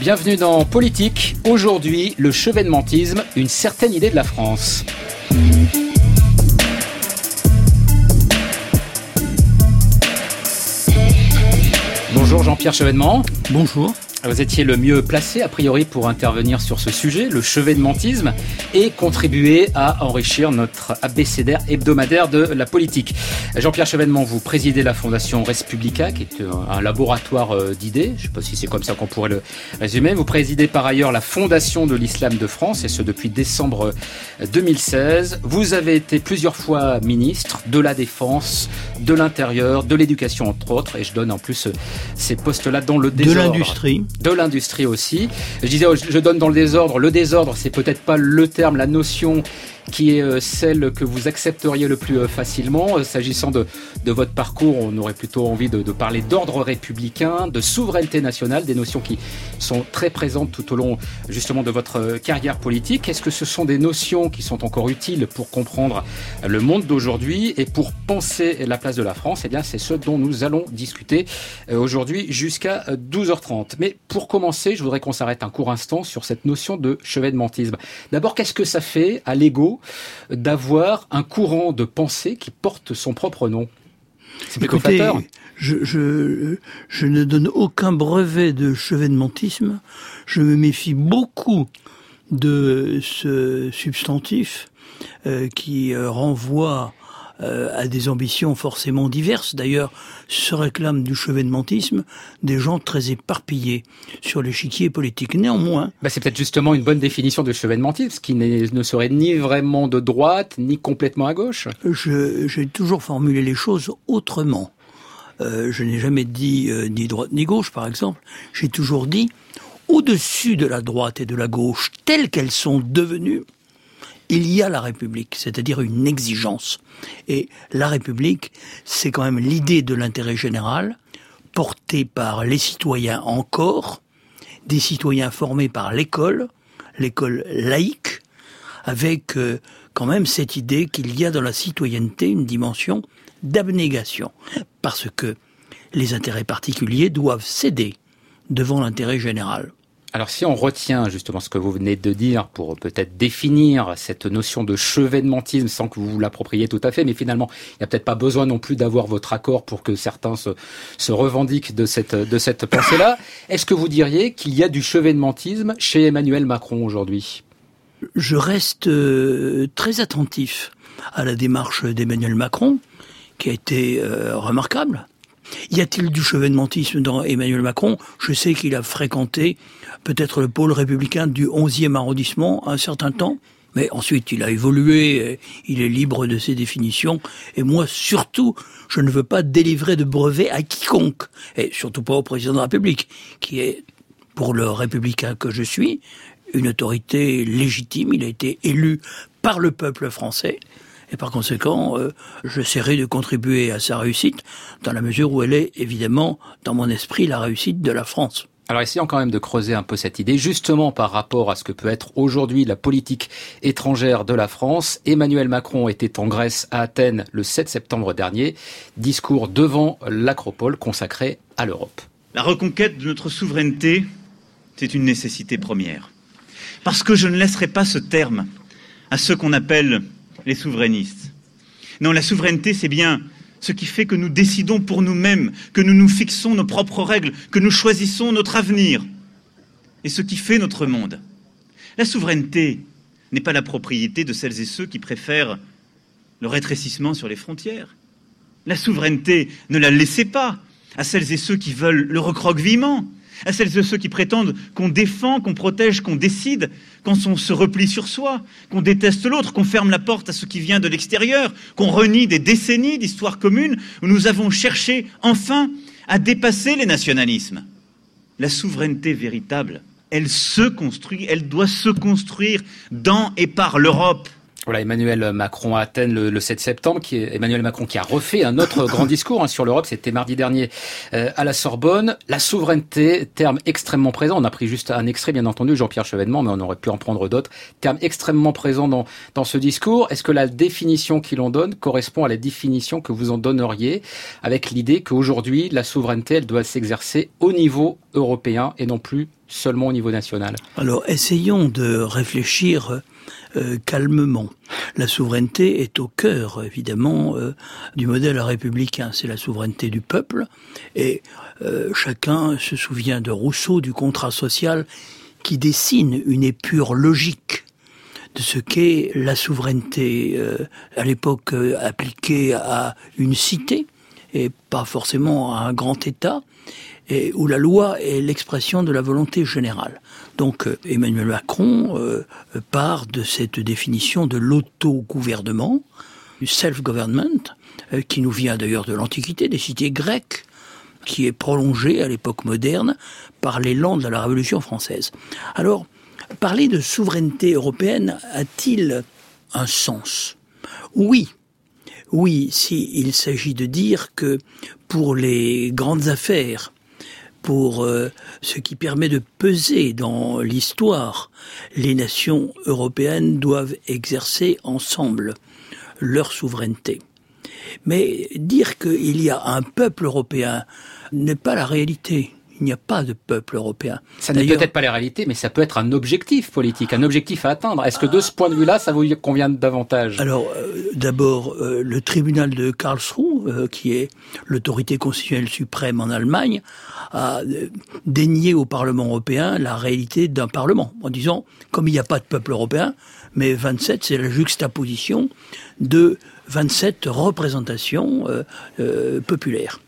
Bienvenue dans Politique. Aujourd'hui, le chevènementisme, une certaine idée de la France. Bonjour Jean-Pierre Chevènement. Bonjour. Vous étiez le mieux placé, a priori, pour intervenir sur ce sujet, le chevènementisme, et contribuer à enrichir notre abécédaire hebdomadaire de la politique. Jean-Pierre Chevènement, vous présidez la Fondation Respublica, qui est un laboratoire euh, d'idées. Je ne sais pas si c'est comme ça qu'on pourrait le résumer. Vous présidez par ailleurs la Fondation de l'Islam de France, et ce depuis décembre 2016. Vous avez été plusieurs fois ministre de la Défense, de l'Intérieur, de l'Éducation, entre autres, et je donne en plus euh, ces postes-là dans le désordre. De l'industrie de l'industrie aussi. Je disais, je donne dans le désordre. Le désordre, c'est peut-être pas le terme, la notion qui est euh, celle que vous accepteriez le plus euh, facilement. Euh, s'agissant de, de votre parcours, on aurait plutôt envie de, de parler d'ordre républicain, de souveraineté nationale, des notions qui sont très présentes tout au long justement de votre carrière politique. Est-ce que ce sont des notions qui sont encore utiles pour comprendre le monde d'aujourd'hui et pour penser la place de la France? Eh bien, c'est ce dont nous allons discuter aujourd'hui jusqu'à 12h30. Mais pour commencer, je voudrais qu'on s'arrête un court instant sur cette notion de chevènementisme. D'abord, qu'est-ce que ça fait à l'ego d'avoir un courant de pensée qui porte son propre nom. C'est Écoutez, je, je, je, ne donne aucun brevet de chevènementisme. Je me méfie beaucoup de ce substantif euh, qui euh, renvoie euh, à des ambitions forcément diverses. D'ailleurs, se réclament du chevènementisme des gens très éparpillés sur l'échiquier politique. Néanmoins... Bah c'est peut-être justement une bonne définition de chevènementisme, qui ne serait ni vraiment de droite, ni complètement à gauche. J'ai toujours formulé les choses autrement. Euh, je n'ai jamais dit euh, ni droite ni gauche, par exemple. J'ai toujours dit, au-dessus de la droite et de la gauche, telles qu'elles sont devenues, il y a la République, c'est-à-dire une exigence. Et la République, c'est quand même l'idée de l'intérêt général, portée par les citoyens encore, des citoyens formés par l'école, l'école laïque, avec euh, quand même cette idée qu'il y a dans la citoyenneté une dimension d'abnégation, parce que les intérêts particuliers doivent céder devant l'intérêt général. Alors si on retient justement ce que vous venez de dire pour peut-être définir cette notion de chevènementisme sans que vous vous l'appropriez tout à fait, mais finalement il n'y a peut-être pas besoin non plus d'avoir votre accord pour que certains se, revendiquent de cette, de cette pensée-là. Est-ce que vous diriez qu'il y a du chevènementisme chez Emmanuel Macron aujourd'hui? Je reste euh, très attentif à la démarche d'Emmanuel Macron qui a été euh, remarquable. Y a-t-il du chevènementisme dans Emmanuel Macron? Je sais qu'il a fréquenté peut-être le pôle républicain du 11e arrondissement un certain temps, mais ensuite il a évolué, il est libre de ses définitions, et moi surtout, je ne veux pas délivrer de brevet à quiconque, et surtout pas au président de la République, qui est, pour le républicain que je suis, une autorité légitime, il a été élu par le peuple français, et par conséquent, euh, j'essaierai de contribuer à sa réussite, dans la mesure où elle est évidemment, dans mon esprit, la réussite de la France. Alors essayons quand même de creuser un peu cette idée, justement par rapport à ce que peut être aujourd'hui la politique étrangère de la France. Emmanuel Macron était en Grèce à Athènes le 7 septembre dernier, discours devant l'acropole consacré à l'Europe. La reconquête de notre souveraineté, c'est une nécessité première. Parce que je ne laisserai pas ce terme à ceux qu'on appelle les souverainistes. Non, la souveraineté, c'est bien ce qui fait que nous décidons pour nous-mêmes, que nous nous fixons nos propres règles, que nous choisissons notre avenir, et ce qui fait notre monde. La souveraineté n'est pas la propriété de celles et ceux qui préfèrent le rétrécissement sur les frontières. La souveraineté, ne la laissez pas à celles et ceux qui veulent le recroquevillement, à celles et ceux qui prétendent qu'on défend, qu'on protège, qu'on décide, quand on se replie sur soi, qu'on déteste l'autre, qu'on ferme la porte à ce qui vient de l'extérieur, qu'on renie des décennies d'histoire commune où nous avons cherché enfin à dépasser les nationalismes. La souveraineté véritable, elle se construit, elle doit se construire dans et par l'Europe. Voilà, Emmanuel Macron à Athènes le, 7 septembre, qui est Emmanuel Macron qui a refait un autre grand discours hein, sur l'Europe, c'était mardi dernier euh, à la Sorbonne. La souveraineté, terme extrêmement présent, on a pris juste un extrait bien entendu, Jean-Pierre Chevènement, mais on aurait pu en prendre d'autres, terme extrêmement présent dans, dans ce discours. Est-ce que la définition qu'il en donne correspond à la définition que vous en donneriez, avec l'idée qu'aujourd'hui, la souveraineté, elle doit s'exercer au niveau européen et non plus seulement au niveau national? Alors essayons de réfléchir euh, calmement. La souveraineté est au cœur, évidemment, euh, du modèle républicain. C'est la souveraineté du peuple. Et euh, chacun se souvient de Rousseau, du contrat social, qui dessine une épure logique de ce qu'est la souveraineté à l'époque appliquée à une cité et pas forcément à un grand État, et où la loi est l'expression de la volonté générale. Donc euh, Emmanuel Macron euh, part de cette définition de l'autogouvernement, du self-government, euh, qui nous vient d'ailleurs de l'Antiquité, des cités grecques, qui est prolongée à l'époque moderne par l'élan de la Révolution française. Alors, parler de souveraineté européenne a-t-il un sens? Oui, oui, s'il s'agit de dire que pour les grandes affaires, pour euh, ce qui permet de peser dans l'histoire, les nations européennes doivent exercer ensemble leur souveraineté. Mais dire qu'il y a un peuple européen n'est pas la réalité il n'y a pas de peuple européen. Ça n'est peut-être pas la réalité, mais ça peut être un objectif politique, un objectif à atteindre. Est-ce que de ce point de vue-là, ça vous convient davantage? Alors, euh, d'abord, euh, le tribunal de Karlsruhe, euh, qui est l'autorité constitutionnelle suprême en Allemagne, a dénié au Parlement européen la réalité d'un Parlement, en disant, comme il n'y a pas de peuple européen, mais 27, c'est la juxtaposition de 27 représentations populaires.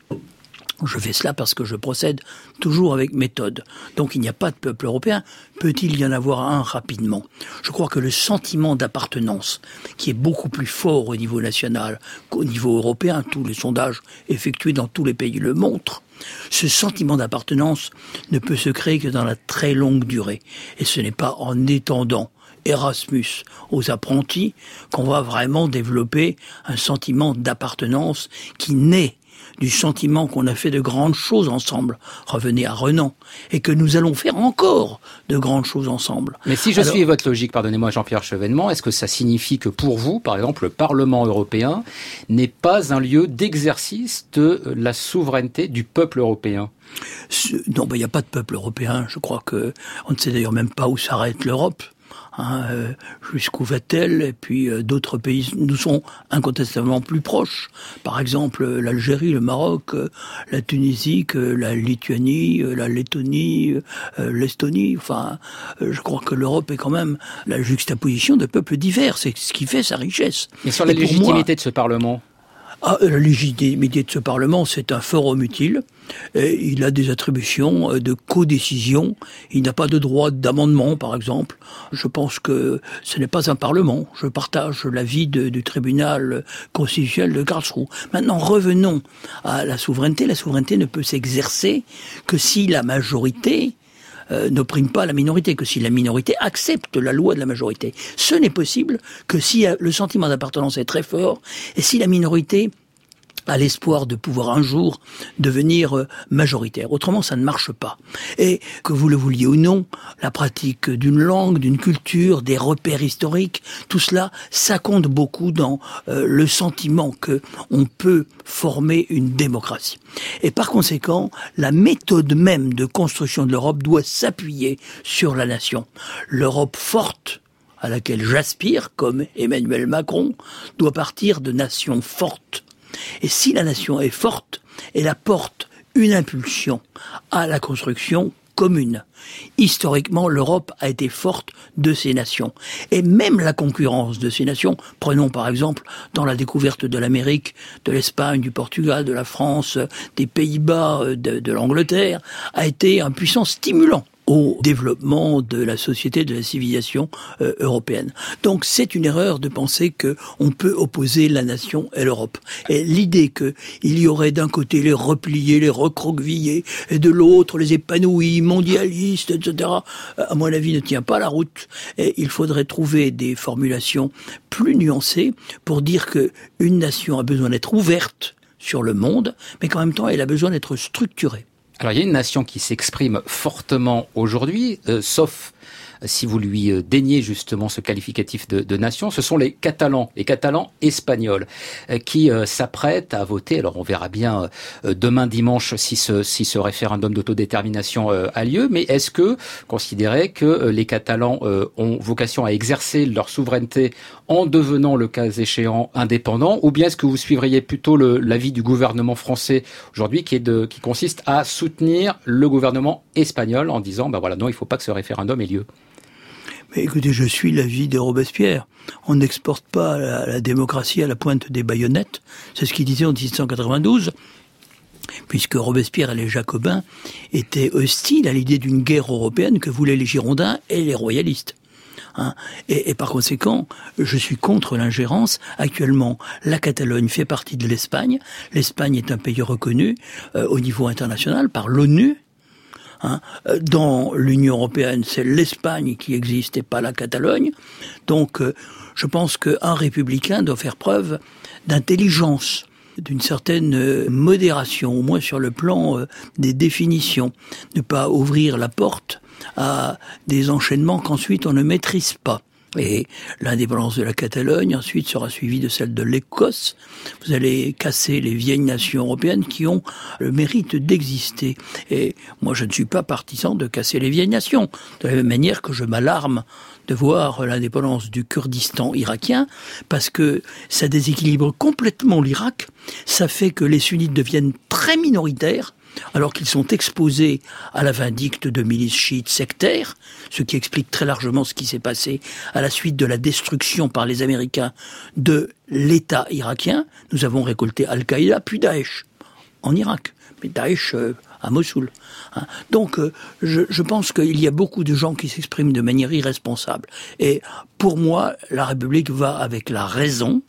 Je fais cela parce que je procède toujours avec méthode. Donc il n'y a pas de peuple européen. Peut-il y en avoir un rapidement? Je crois que le sentiment d'appartenance, qui est beaucoup plus fort au niveau national qu'au niveau européen, tous les sondages effectués dans tous les pays le montrent, ce sentiment d'appartenance ne peut se créer que dans la très longue durée. Et ce n'est pas en étendant Erasmus aux apprentis qu'on va vraiment développer un sentiment d'appartenance qui naît du sentiment qu'on a fait de grandes choses ensemble. Revenez à Renan. Et que nous allons faire encore de grandes choses ensemble. Mais si je suis votre logique, pardonnez-moi Jean-Pierre Chevènement, est-ce que ça signifie que pour vous, par exemple, le Parlement européen n'est pas un lieu d'exercice de la souveraineté du peuple européen? Non, il n'y a pas de peuple européen. Je crois que on ne sait d'ailleurs même pas où s'arrête l'Europe. Hein, euh, jusqu'où va-t-elle Et puis euh, d'autres pays nous sont incontestablement plus proches. Par exemple, l'Algérie, le Maroc, euh, la Tunisie, la Lituanie, la Lettonie, l'Estonie. Enfin, je crois que l'Europe est quand même la juxtaposition de peuples divers. C'est ce qui fait sa richesse. Et sur la légitimité de ce Parlement ah, la légitimité de ce Parlement, c'est un forum utile. Il a des attributions euh, de codécision. Il n'a pas de droit d'amendement, par exemple. Je pense que ce n'est pas un Parlement. Je partage l'avis du tribunal constitutionnel de Karlsruhe. Maintenant, revenons à la souveraineté. La souveraineté ne peut s'exercer que si la majorité euh, n'opprime pas la minorité, que si la minorité accepte la loi de la majorité. Ce n'est possible que si le sentiment d'appartenance est très fort et si la minorité à l'espoir de pouvoir un jour devenir euh, majoritaire. Autrement, ça ne marche pas. Et que vous le vouliez ou non, la pratique d'une langue, d'une culture, des repères historiques, tout cela, ça compte beaucoup dans euh, le sentiment que on peut former une démocratie. Et par conséquent, la méthode même de construction de l'Europe doit s'appuyer sur la nation. L'Europe forte à laquelle j'aspire, comme Emmanuel Macron, doit partir de nations fortes et si la nation est forte, elle apporte une impulsion à la construction commune. Historiquement, l'Europe a été forte de ces nations. Et même la concurrence de ces nations, prenons par exemple dans la découverte de l'Amérique, de l'Espagne, du Portugal, de la France, des Pays-Bas, de, de l'Angleterre, a été un puissant stimulant au développement de la société, de la civilisation euh, européenne. Donc c'est une erreur de penser que on peut opposer la nation et l'Europe. Et l'idée que il y aurait d'un côté les repliés, les recroquevillés, et de l'autre les épanouis, mondialistes, etc., euh, à mon avis ne tient pas la route. Et il faudrait trouver des formulations plus nuancées pour dire que une nation a besoin d'être ouverte sur le monde, mais qu'en même temps elle a besoin d'être structurée. Alors il y a une nation qui s'exprime fortement aujourd'hui, euh, sauf si vous lui euh, daignez justement ce qualificatif de, nation, ce sont les Catalans, les Catalans espagnols, euh, qui s'apprêtent à voter. Alors on verra bien demain dimanche si ce, référendum d'autodétermination a lieu, mais est-ce que considérer que les Catalans ont vocation à exercer leur souveraineté en devenant le cas échéant indépendant, ou bien est-ce que vous suivriez plutôt l'avis du gouvernement français aujourd'hui qui, qui consiste à soutenir le gouvernement espagnol en disant, ben voilà, non, il ne faut pas que ce référendum ait lieu? Écoutez, je suis l'avis de Robespierre. On n'exporte pas la, démocratie à la pointe des baïonnettes. C'est ce qu'il disait en 1792 puisque Robespierre et les Jacobins étaient hostiles à l'idée d'une guerre européenne que voulaient les Girondins et les royalistes. Hein. Et, par conséquent, je suis contre l'ingérence. Actuellement, la Catalogne fait partie de l'Espagne. L'Espagne est un pays reconnu euh, au niveau international par l'ONU. Hein. Euh, dans l'Union européenne, c'est l'Espagne qui existe et pas la Catalogne. Donc, euh, je pense qu'un républicain doit faire preuve d'intelligence d'une certaine modération, au moins sur le plan des définitions, ne pas ouvrir la porte à des enchaînements qu'ensuite on ne maîtrise pas. Et l'indépendance de la Catalogne ensuite sera suivie de celle de l'Écosse. Vous allez casser les vieilles nations européennes qui ont le mérite d'exister. Et moi, je ne suis pas partisan de casser les vieilles nations. De la même manière que je m'alarme de voir l'indépendance du Kurdistan irakien, parce que ça déséquilibre complètement l'Irak. Ça fait que les sunnites deviennent très minoritaires alors qu'ils sont exposés à la vindicte de milices chiites sectaires, ce qui explique très largement ce qui s'est passé à la suite de la destruction par les Américains de l'État irakien. Nous avons récolté Al-Qaïda puis Daesh en Irak, mais Daesh euh, à Mossoul. Hein. Donc euh, je, pense qu'il y a beaucoup de gens qui s'expriment de manière irresponsable. Et pour moi, la République va avec la raison,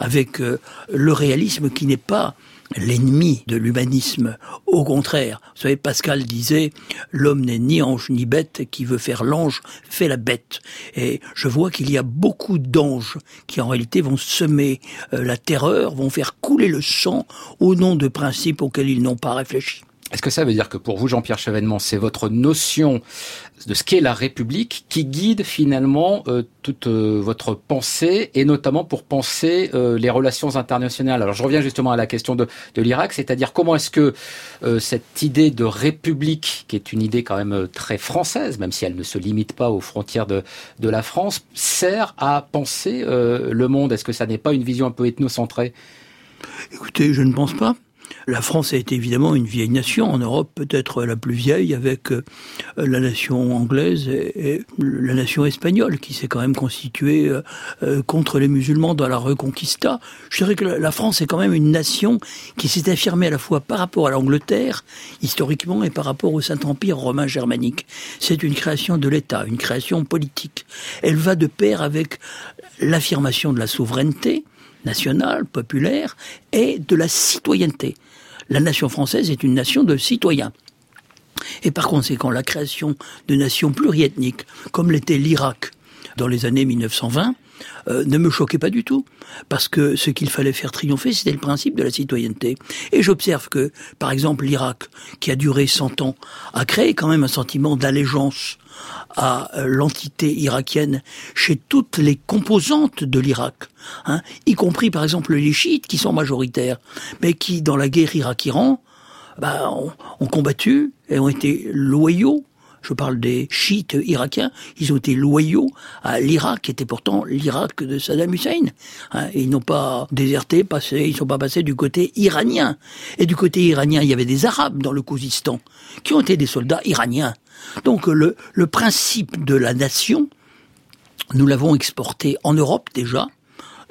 avec euh, le réalisme qui n'est pas l'ennemi de l'humanisme. Au contraire, vous savez, Pascal disait, l'homme n'est ni ange ni bête, qui veut faire l'ange fait la bête. Et je vois qu'il y a beaucoup d'anges qui en réalité vont semer euh, la terreur, vont faire couler le sang au nom de principes auxquels ils n'ont pas réfléchi. Est-ce que ça veut dire que pour vous, Jean-Pierre Chevènement, c'est votre notion de ce qu'est la République qui guide finalement euh, toute euh, votre pensée et notamment pour penser euh, les relations internationales? Alors je reviens justement à la question de, de l'Irak, c'est-à-dire comment est-ce que cette idée de République, qui est une idée quand même très française, même si elle ne se limite pas aux frontières de, de la France, sert à penser le monde? Est-ce que ça n'est pas une vision un peu ethnocentrée? Écoutez, je ne pense pas. La France été évidemment une vieille nation, en Europe peut-être la plus vieille, avec euh, la nation anglaise et, la nation espagnole, qui s'est quand même constituée euh, euh, contre les musulmans dans la Reconquista. Je dirais que la France est quand même une nation qui s'est affirmée à la fois par rapport à l'Angleterre, historiquement, et par rapport au Saint-Empire romain germanique. C'est une création de l'État, une création politique. Elle va de pair avec l'affirmation de la souveraineté, nationale, populaire, et de la citoyenneté. La nation française est une nation de citoyens. Et par conséquent, la création de nations pluriethniques, comme l'était l'Irak dans les années 1920, euh, ne me choquait pas du tout, parce que ce qu'il fallait faire triompher, c'était le principe de la citoyenneté. Et j'observe que, par exemple, l'Irak, qui a duré 100 ans, a créé quand même un sentiment d'allégeance à euh, l'entité irakienne chez toutes les composantes de l'Irak, hein, y compris par exemple les chiites qui sont majoritaires, mais qui dans la guerre Irak-Iran bah, ont combattu et ont été loyaux je parle des chiites irakiens, ils ont été loyaux à l'Irak, qui était pourtant l'Irak de Saddam Hussein. Hein, ils n'ont pas déserté, ils ne sont pas passés du côté iranien. Et du côté iranien, il y avait des Arabes dans le Khuzistan, qui ont été des soldats iraniens. Donc le, le principe de la nation, nous l'avons exporté en Europe déjà,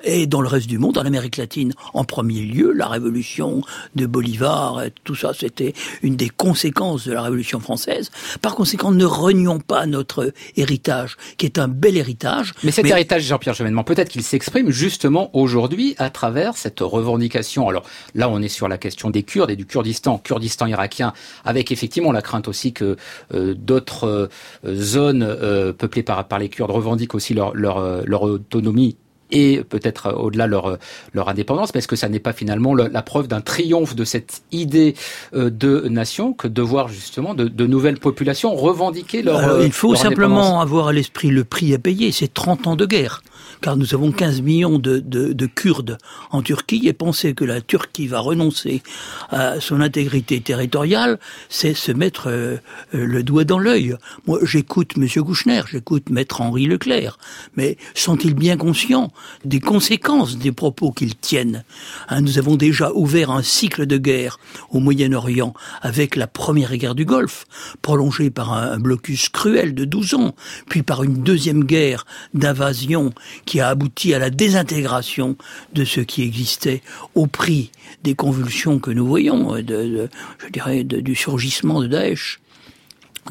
et dans le reste du monde, en Amérique latine en premier lieu, la révolution de Bolivar, tout ça, c'était une des conséquences de la révolution française. Par conséquent, ne renions pas notre héritage, qui est un bel héritage. Mais cet héritage, Jean-Pierre Chevènement, peut-être qu'il s'exprime justement aujourd'hui à travers cette revendication. Alors là, on est sur la question des Kurdes et du Kurdistan, Kurdistan irakien, avec effectivement la crainte aussi que euh, d'autres euh, zones euh, peuplées par, par les Kurdes revendiquent aussi leur, leur, leur autonomie et peut-être au-delà leur leur indépendance, mais est-ce que ça n'est pas finalement la preuve d'un triomphe de cette idée euh, de nation que de voir justement de, de nouvelles populations revendiquer leur Alors, Il faut simplement avoir à l'esprit le prix à payer, c'est 30 ans de guerre car nous avons 15 millions de, de, de, Kurdes en Turquie, et penser que la Turquie va renoncer à son intégrité territoriale, c'est se mettre euh, le doigt dans l'œil. Moi, j'écoute M. Kouchner, j'écoute Maître Henri Leclerc, mais sont-ils bien conscients des conséquences des propos qu'ils tiennent hein, Nous avons déjà ouvert un cycle de guerre au Moyen-Orient avec la première guerre du Golfe, prolongée par un blocus cruel de 12 ans, puis par une deuxième guerre d'invasion qui a abouti à la désintégration de ce qui existait au prix des convulsions que nous voyons, de, je dirais, du surgissement de Daesh.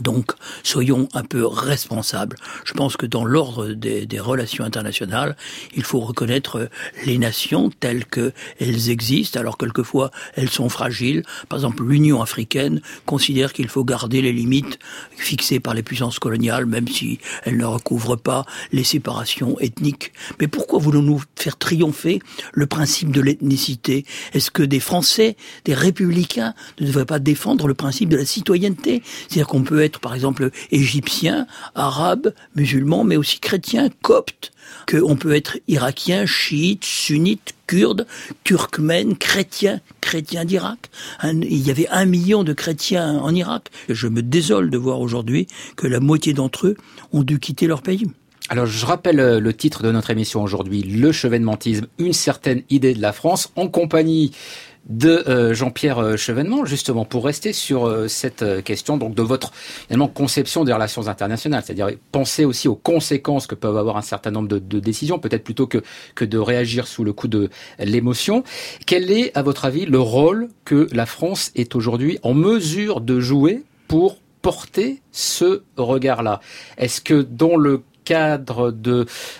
Donc, soyons un peu responsables. Je pense que dans l'ordre des, relations internationales, il faut reconnaître les nations telles qu'elles existent. Alors, quelquefois, elles sont fragiles. Par exemple, l'Union africaine considère qu'il faut garder les limites fixées par les puissances coloniales, même si elles ne recouvrent pas les séparations ethniques. Mais pourquoi voulons-nous faire triompher le principe de l'ethnicité? Est-ce que des Français, des républicains, ne devraient pas défendre le principe de la citoyenneté? C'est-à-dire qu'on peut par exemple égyptien, arabe, musulman, mais aussi chrétien, copte, qu'on peut être irakien, chiite, sunnite, kurde, turkmène, chrétien, chrétien d'Irak. Il y avait un million de chrétiens en Irak. Je me désole de voir aujourd'hui que la moitié d'entre eux ont dû quitter leur pays. Alors je rappelle euh, le titre de notre émission aujourd'hui, Le chevènementisme, une certaine idée de la France, en compagnie de euh, Jean-Pierre euh, Chevènement, justement, pour rester sur euh, cette question donc de votre finalement, conception des relations internationales, c'est-à-dire penser aussi aux conséquences que peuvent avoir un certain nombre de, décisions, peut-être plutôt que, que de réagir sous le coup de l'émotion. Quel est, à votre avis, le rôle que la France est aujourd'hui en mesure de jouer pour porter ce regard-là? Est-ce que dans le cadre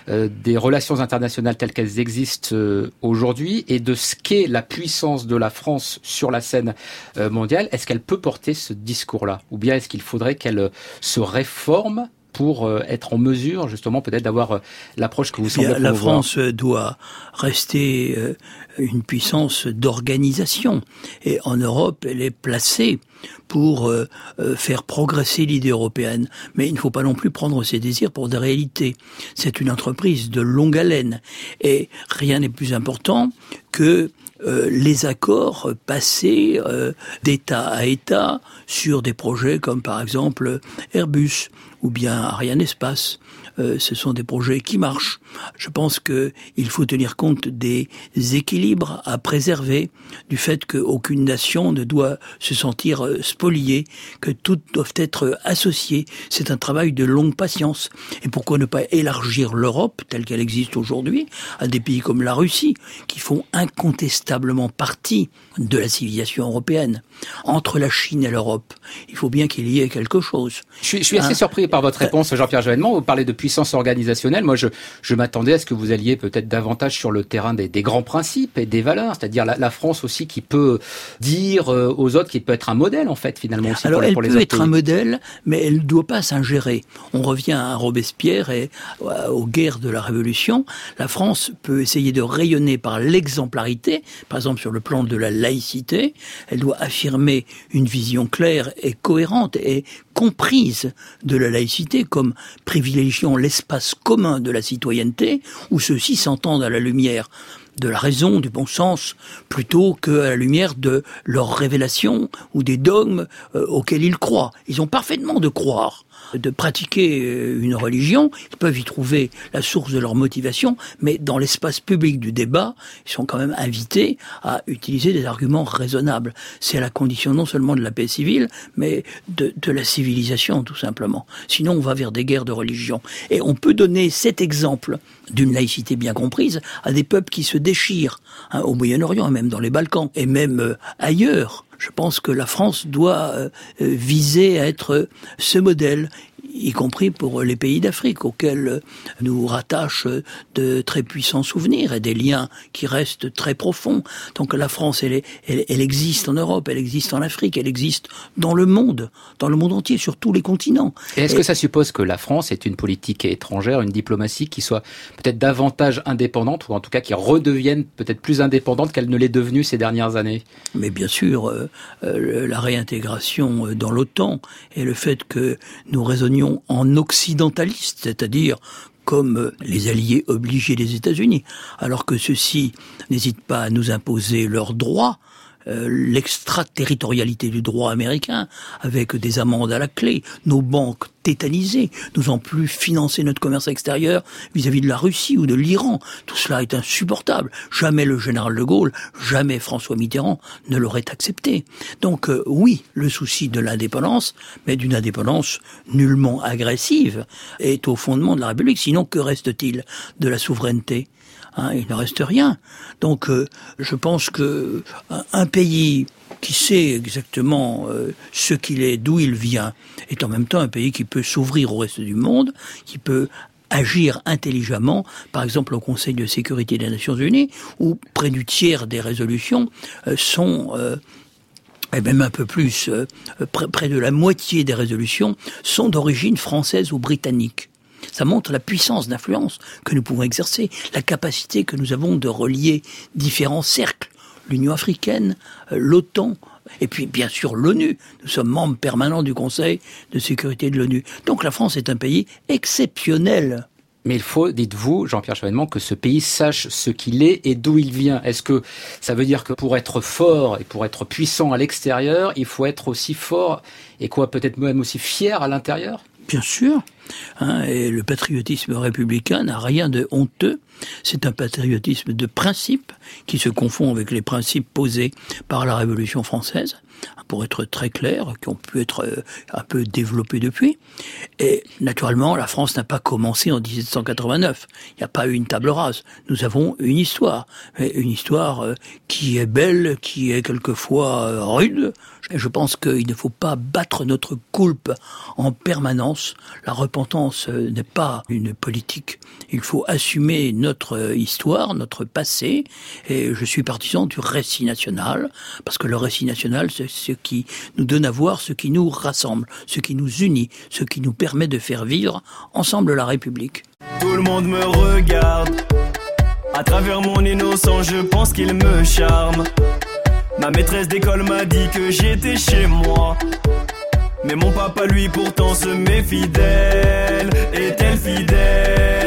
euh, des relations internationales telles qu'elles existent euh, aujourd'hui et de ce qu'est la puissance de la France sur la scène euh, mondiale, est-ce qu'elle peut porter ce discours-là? Ou bien est-ce qu'il faudrait qu'elle se réforme pour être en mesure justement peut-être d'avoir l'approche que vous semblez La France doit rester une puissance d'organisation et en Europe elle est placée pour euh, euh, faire progresser l'idée européenne. Mais il ne faut pas non plus prendre ses désirs pour des réalités. C'est une entreprise de longue haleine. Et rien n'est plus important que euh, les accords passés d'État à État sur des projets comme par exemple Airbus ou bien Ariane Espace. Euh, ce sont des projets qui marchent. Je pense qu'il faut tenir compte des équilibres à préserver, du fait qu'aucune nation ne doit se sentir euh, spoliée, que toutes doivent être associées. C'est un travail de longue patience. Et pourquoi ne pas élargir l'Europe, telle qu'elle existe aujourd'hui, à des pays comme la Russie, qui font incontestablement partie de la civilisation européenne Entre la Chine et l'Europe, il faut bien qu'il y ait quelque chose. Je suis, assez hein surpris par votre réponse, Jean-Pierre Jovennement. Vous parlez de puissance organisationnelle. Moi, je, je m'attendais à ce que vous alliez peut-être davantage sur le terrain des, des grands principes et des valeurs, c'est-à-dire la, la, France aussi qui peut dire euh, aux autres, qui peut être un modèle en fait finalement aussi Alors, pour, elle pour les peut être pays. un modèle, mais elle ne doit pas s'ingérer. On revient à Robespierre et euh, aux guerres de la Révolution. La France peut essayer de rayonner par l'exemplarité, par exemple sur le plan de la laïcité. Elle doit affirmer une vision claire et cohérente et comprise de la laïcité comme privilégiant l'espace commun de la citoyenneté, où ceux-ci s'entendent à la lumière de la raison, du bon sens, plutôt qu'à la lumière de leurs révélations ou des dogmes euh, auxquels ils croient. Ils ont parfaitement de croire de pratiquer euh, une religion, ils peuvent y trouver la source de leur motivation, mais dans l'espace public du débat, ils sont quand même invités à utiliser des arguments raisonnables. C'est la condition non seulement de la paix civile, mais de, de la civilisation, tout simplement. Sinon, on va vers des guerres de religion. Et on peut donner cet exemple d'une laïcité bien comprise, à des peuples qui se déchirent, hein, au Moyen-Orient, même dans les Balkans, et même euh, ailleurs. Je pense que la France doit euh, viser à être ce modèle y compris pour les pays d'Afrique auxquels nous rattachent de très puissants souvenirs et des liens qui restent très profonds. Donc la France, elle, elle, existe en Europe, elle existe en Afrique, elle existe dans le monde, dans le monde entier, sur tous les continents. Et est-ce que ça suppose que la France est une politique étrangère, une diplomatie qui soit peut-être davantage indépendante, ou en tout cas qui redevienne peut-être plus indépendante qu'elle ne l'est devenue ces dernières années? Mais bien sûr, euh, euh, la réintégration dans l'OTAN et le fait que nous raisonnions en occidentaliste, c'est-à-dire comme les alliés obligés des États-Unis, alors que ceux-ci n'hésitent pas à nous imposer leurs droits, euh, l'extraterritorialité du droit américain, avec des amendes à la clé, nos banques tétanisées, n'osant plus financer notre commerce extérieur vis-à-vis de la Russie ou de l'Iran. Tout cela est insupportable. Jamais le général de Gaulle, jamais François Mitterrand ne l'aurait accepté. Donc euh, oui, le souci de l'indépendance, mais d'une indépendance nullement agressive, est au fondement de la République. Sinon, que reste-t-il de la souveraineté? Hein, il ne reste rien. Donc, euh, je pense que un, pays qui sait exactement euh, ce qu'il est, d'où il vient, est en même temps un pays qui peut s'ouvrir au reste du monde, qui peut agir intelligemment, par exemple au Conseil de sécurité des Nations Unies, où près du tiers des résolutions euh, sont et même un peu plus, près de la moitié des résolutions sont d'origine française ou britannique. Ça montre la puissance d'influence que nous pouvons exercer, la capacité que nous avons de relier différents cercles, l'Union africaine, euh, l'OTAN, et puis bien sûr l'ONU. Nous sommes membres permanents du Conseil de sécurité de l'ONU. Donc la France est un pays exceptionnel. Mais il faut, dites-vous, Jean-Pierre Chevènement, que ce pays sache ce qu'il est et d'où il vient. Est-ce que ça veut dire que pour être fort et pour être puissant à l'extérieur, il faut être aussi fort et quoi, peut-être même aussi fier à l'intérieur? Bien sûr. Hein, et le patriotisme républicain n'a rien de honteux. C'est un patriotisme de principe qui se confond avec les principes posés par la Révolution française, pour être très clair, qui ont pu être euh, un peu développés depuis. Et naturellement, la France n'a pas commencé en 1789. Il n'y a pas eu une table rase. Nous avons une histoire, une histoire euh, qui est belle, qui est quelquefois euh, rude, je pense qu'il ne faut pas battre notre coulpe en permanence. La repentance n'est pas une politique. Il faut assumer notre euh, histoire, notre passé. Et je suis partisan du récit national, parce que le récit national, c'est ce qui nous donne à voir, ce qui nous rassemble, ce qui nous unit, ce qui nous permet de faire vivre ensemble la République. Tout le monde me regarde. À travers mon innocence, je pense qu'il me charme. Ma maîtresse d'école m'a dit que j'étais chez moi. Mais mon papa, lui, pourtant se met fidèle. Est-elle fidèle?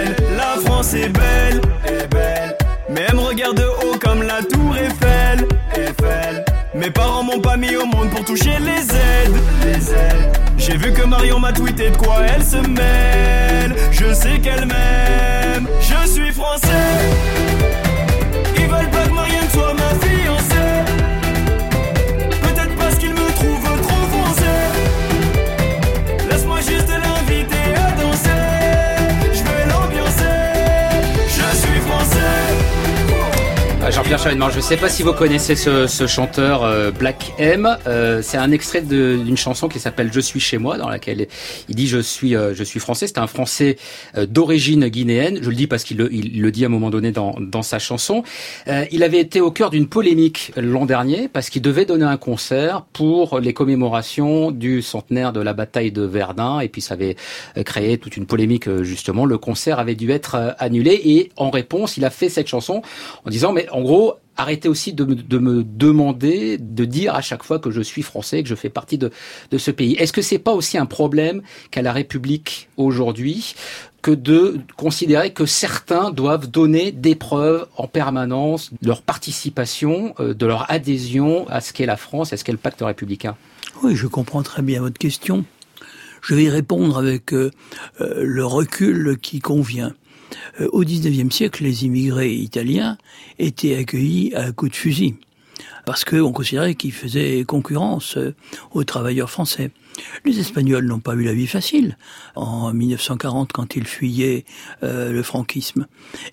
France est belle, est belle. Mais elle me regarde de haut comme la tour Eiffel, Eiffel. Mes parents m'ont pas mis au monde pour toucher les aides, les aides. J'ai vu que Marion m'a tweeté de quoi elle se mêle. Je sais qu'elle m'aime, je suis français. Jean-Pierre Chevènement, je ne sais pas si vous connaissez ce, chanteur euh, Black M. Euh, c'est un extrait d'une chanson qui s'appelle Je suis chez moi, dans laquelle il dit je suis euh, je suis français. C'est un français d'origine guinéenne. Je le dis parce qu'il le, le, dit à un moment donné dans, dans sa chanson. il avait été au cœur d'une polémique l'an dernier parce qu'il devait donner un concert pour les commémorations du centenaire de la bataille de Verdun et puis ça avait créé toute une polémique justement. Le concert avait dû être annulé et en réponse, il a fait cette chanson en disant mais en gros, arrêtez aussi de me, demander, de dire à chaque fois que je suis français, que je fais partie de, ce pays. Est-ce que c'est pas aussi un problème qu'a la République aujourd'hui que de considérer que certains doivent donner des preuves en permanence de leur participation, euh, de leur adhésion à ce qu'est la France, à ce qu'est le pacte républicain? Oui, je comprends très bien votre question. Je vais y répondre avec euh, euh, le recul qui convient. Euh, au XIXe siècle, les immigrés italiens étaient accueillis à coups de fusil. parce qu'on considérait qu'il faisait concurrence aux travailleurs français. Les Espagnols n'ont pas eu la vie facile en 1940 quand ils fuyaient euh, le franquisme.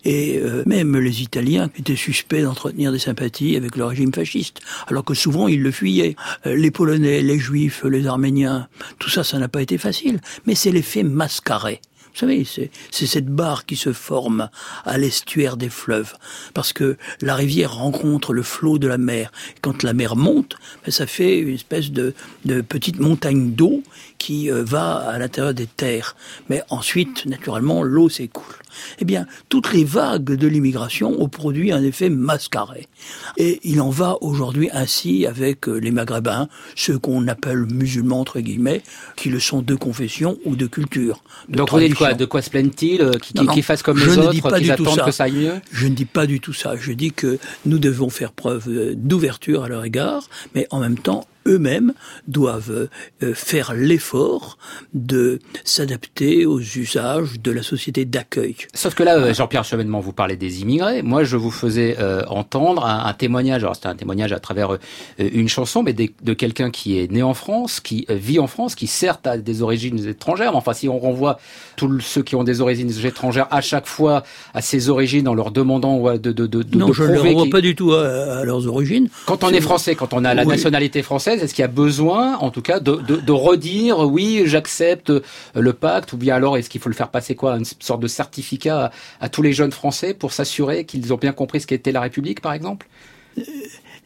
Et euh, même les Italiens étaient suspects d'entretenir des sympathies avec le régime fasciste, alors que souvent ils le fuyaient. Euh, les Polonais, les Juifs, les Arméniens, tout ça, ça n'a pas été facile. Mais c'est l'effet mascaré. Vous savez, c'est cette barre qui se forme à l'estuaire des fleuves, parce que la rivière rencontre le flot de la mer. Quand la mer monte, ben, ça fait une espèce de, petite montagne d'eau qui euh, va à l'intérieur des terres. Mais ensuite, naturellement, l'eau s'écoule eh bien, toutes les vagues de l'immigration ont produit un effet mascaré. Et il en va aujourd'hui ainsi avec euh, les Maghrébins, ceux qu'on appelle musulmans, entre guillemets, qui le sont de confession ou de culture. Donc on dit quoi De quoi se plaignent-ils euh, Qu'ils fassent comme les autres, qu'ils attendent que ça aille mieux? Je ne dis pas du tout ça. Je dis que nous devons faire preuve d'ouverture à leur égard, mais en même temps eux-mêmes doivent euh, faire l'effort de s'adapter aux usages de la société d'accueil. Sauf que là, euh, Jean-Pierre Chevènement, vous parlez des immigrés. Moi, je vous faisais euh, entendre un, témoignage. Alors, c'était un témoignage à travers une chanson, mais de, quelqu'un qui est né en France, qui vit en France, qui certes a des origines étrangères. Mais enfin, si on renvoie tous ceux qui ont des origines étrangères à chaque fois à ses origines en leur demandant de, de, de, non, je ne renvoie pas du tout à, leurs origines. Quand on est, français, quand on a la nationalité française, est-ce qu'il y a besoin, en tout cas, de, redire oui, j'accepte le pacte, ou bien alors est-ce qu'il faut le faire passer quoi, une sorte de certificat à, tous les jeunes Français pour s'assurer qu'ils ont bien compris ce qu'était la République, par exemple? Euh,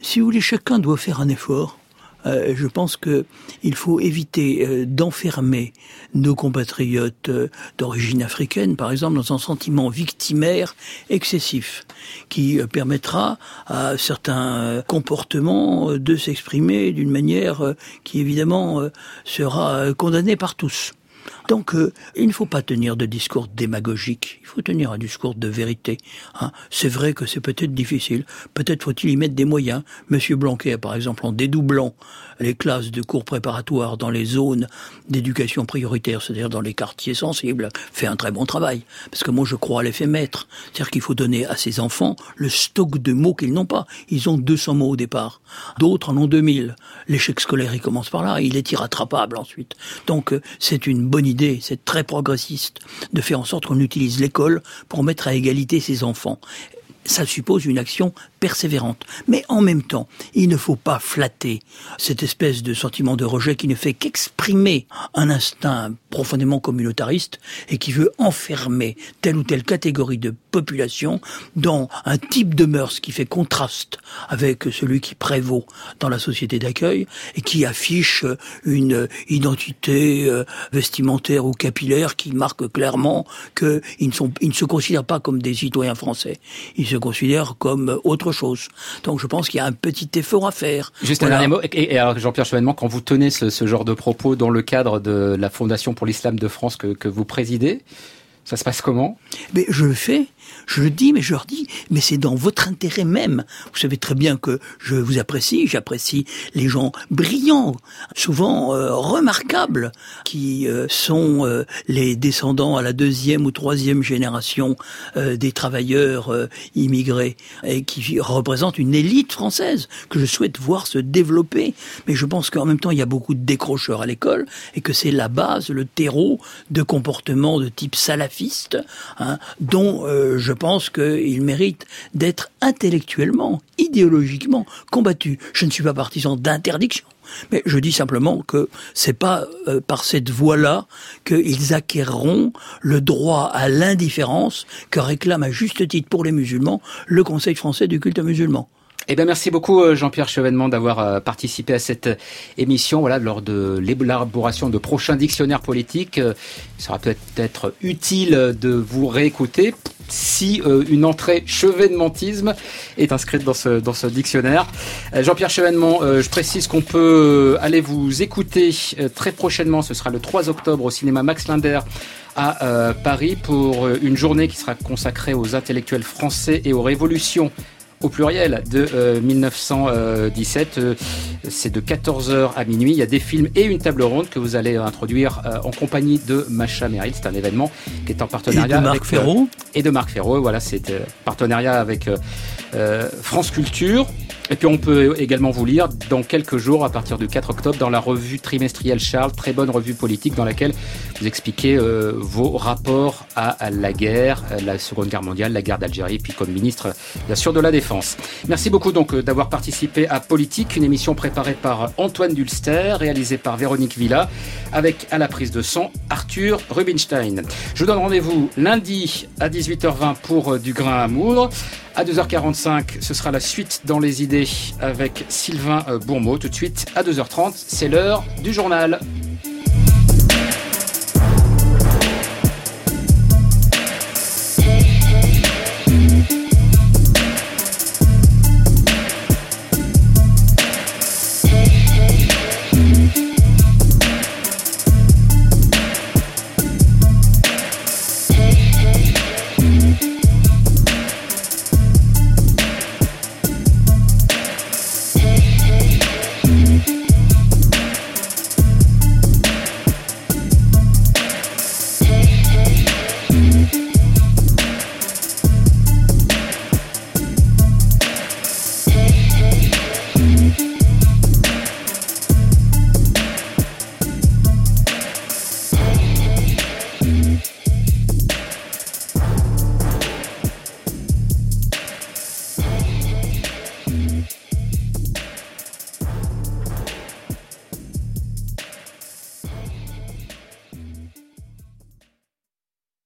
Si vous voulez, chacun doit faire un effort. Euh, je pense que il faut éviter euh, d'enfermer nos compatriotes euh, d'origine africaine, par exemple, dans un sentiment victimaire excessif, qui permettra à certains comportements de s'exprimer d'une manière qui évidemment sera condamnée par tous. Donc, euh, il ne faut pas tenir de discours démagogique. Il faut tenir un discours de vérité. Hein. C'est vrai que c'est peut-être difficile. Peut-être faut-il y mettre des moyens. Monsieur Blanquet, par exemple, en dédoublant les classes de cours préparatoires dans les zones d'éducation prioritaire, c'est-à-dire dans les quartiers sensibles, fait un très bon travail. Parce que moi, je crois à l'effet maître. C'est-à-dire qu'il faut donner à ces enfants le stock de mots qu'ils n'ont pas. Ils ont 200 mots au départ. D'autres en ont 2000. L'échec scolaire, il commence par là. Il est irrattrapable ensuite. Donc, euh, c'est une bonne idée, c'est très progressiste, de faire en sorte qu'on utilise l'école pour mettre à égalité ses enfants. Ça suppose une action persévérante. Mais en même temps, il ne faut pas flatter cette espèce de sentiment de rejet qui ne fait qu'exprimer un instinct profondément communautariste et qui veut enfermer telle ou telle catégorie de population dans un type de mœurs qui fait contraste avec celui qui prévaut dans la société d'accueil et qui affiche une identité euh, vestimentaire ou capillaire qui marque clairement qu'ils ne, ne se considèrent pas comme des citoyens français. Ils se considèrent comme autre chose. Donc je pense qu'il y a un petit effort à faire. Juste un dernier mot. Et, alors Jean-Pierre Chevènement, quand vous tenez ce, ce, genre de propos dans le cadre de la Fondation pour l'Islam de France que, que vous présidez, ça se passe comment? Mais je le fais je le dis, mais je leur dis, mais c'est dans votre intérêt même. Vous savez très bien que je vous apprécie, j'apprécie les gens brillants, souvent euh, remarquables, qui euh, sont euh, les descendants à la deuxième ou troisième génération des travailleurs immigrés et qui représentent une élite française que je souhaite voir se développer. Mais je pense qu'en même temps, il y a beaucoup de décrocheurs à l'école et que c'est la base, le terreau de comportements de type salafiste, hein, dont je pense qu'il mérite d'être intellectuellement, idéologiquement combattu. Je ne suis pas partisan d'interdiction. Mais je dis simplement que c'est pas euh, par cette voie-là qu'ils acquerront le droit à l'indifférence que réclame à juste titre pour les musulmans le Conseil français du culte musulman. Eh bien, merci beaucoup euh, Jean-Pierre Chevènement d'avoir euh, participé à cette euh, émission. Voilà, lors de l'élaboration de prochains dictionnaires politiques, il sera peut-être utile de vous réécouter si une entrée chevènementisme est inscrite dans ce, dans ce dictionnaire. Jean-Pierre Chevènement, je précise qu'on peut aller vous écouter très prochainement. Ce sera le 3 octobre au cinéma Max Linder à Paris pour une journée qui sera consacrée aux intellectuels français et aux révolutions au pluriel de 1917. C'est de 14h à minuit. Il y a des films et une table ronde que vous allez introduire en compagnie de Macha Merrill. C'est un événement qui est en partenariat et de Marc avec Ferraud. et de Marc Ferraud. Voilà, c'est partenariat avec France Culture. Et puis on peut également vous lire dans quelques jours, à partir du 4 octobre, dans la revue trimestrielle Charles, très bonne revue politique dans laquelle vous expliquez euh, vos rapports à, la guerre, la Seconde Guerre mondiale, la guerre d'Algérie, puis comme ministre, bien sûr, de la Défense. Merci beaucoup donc euh, d'avoir participé à Politique, une émission préparée par Antoine Dulster, réalisée par Véronique Villa, avec à la prise de son Arthur Rubinstein. Je vous donne rendez-vous lundi à 18h20 pour euh, du grain à moudre. À 2h45, ce sera la suite dans les idées avec Sylvain Bourmeau. Tout de suite, à 2h30, c'est l'heure du journal.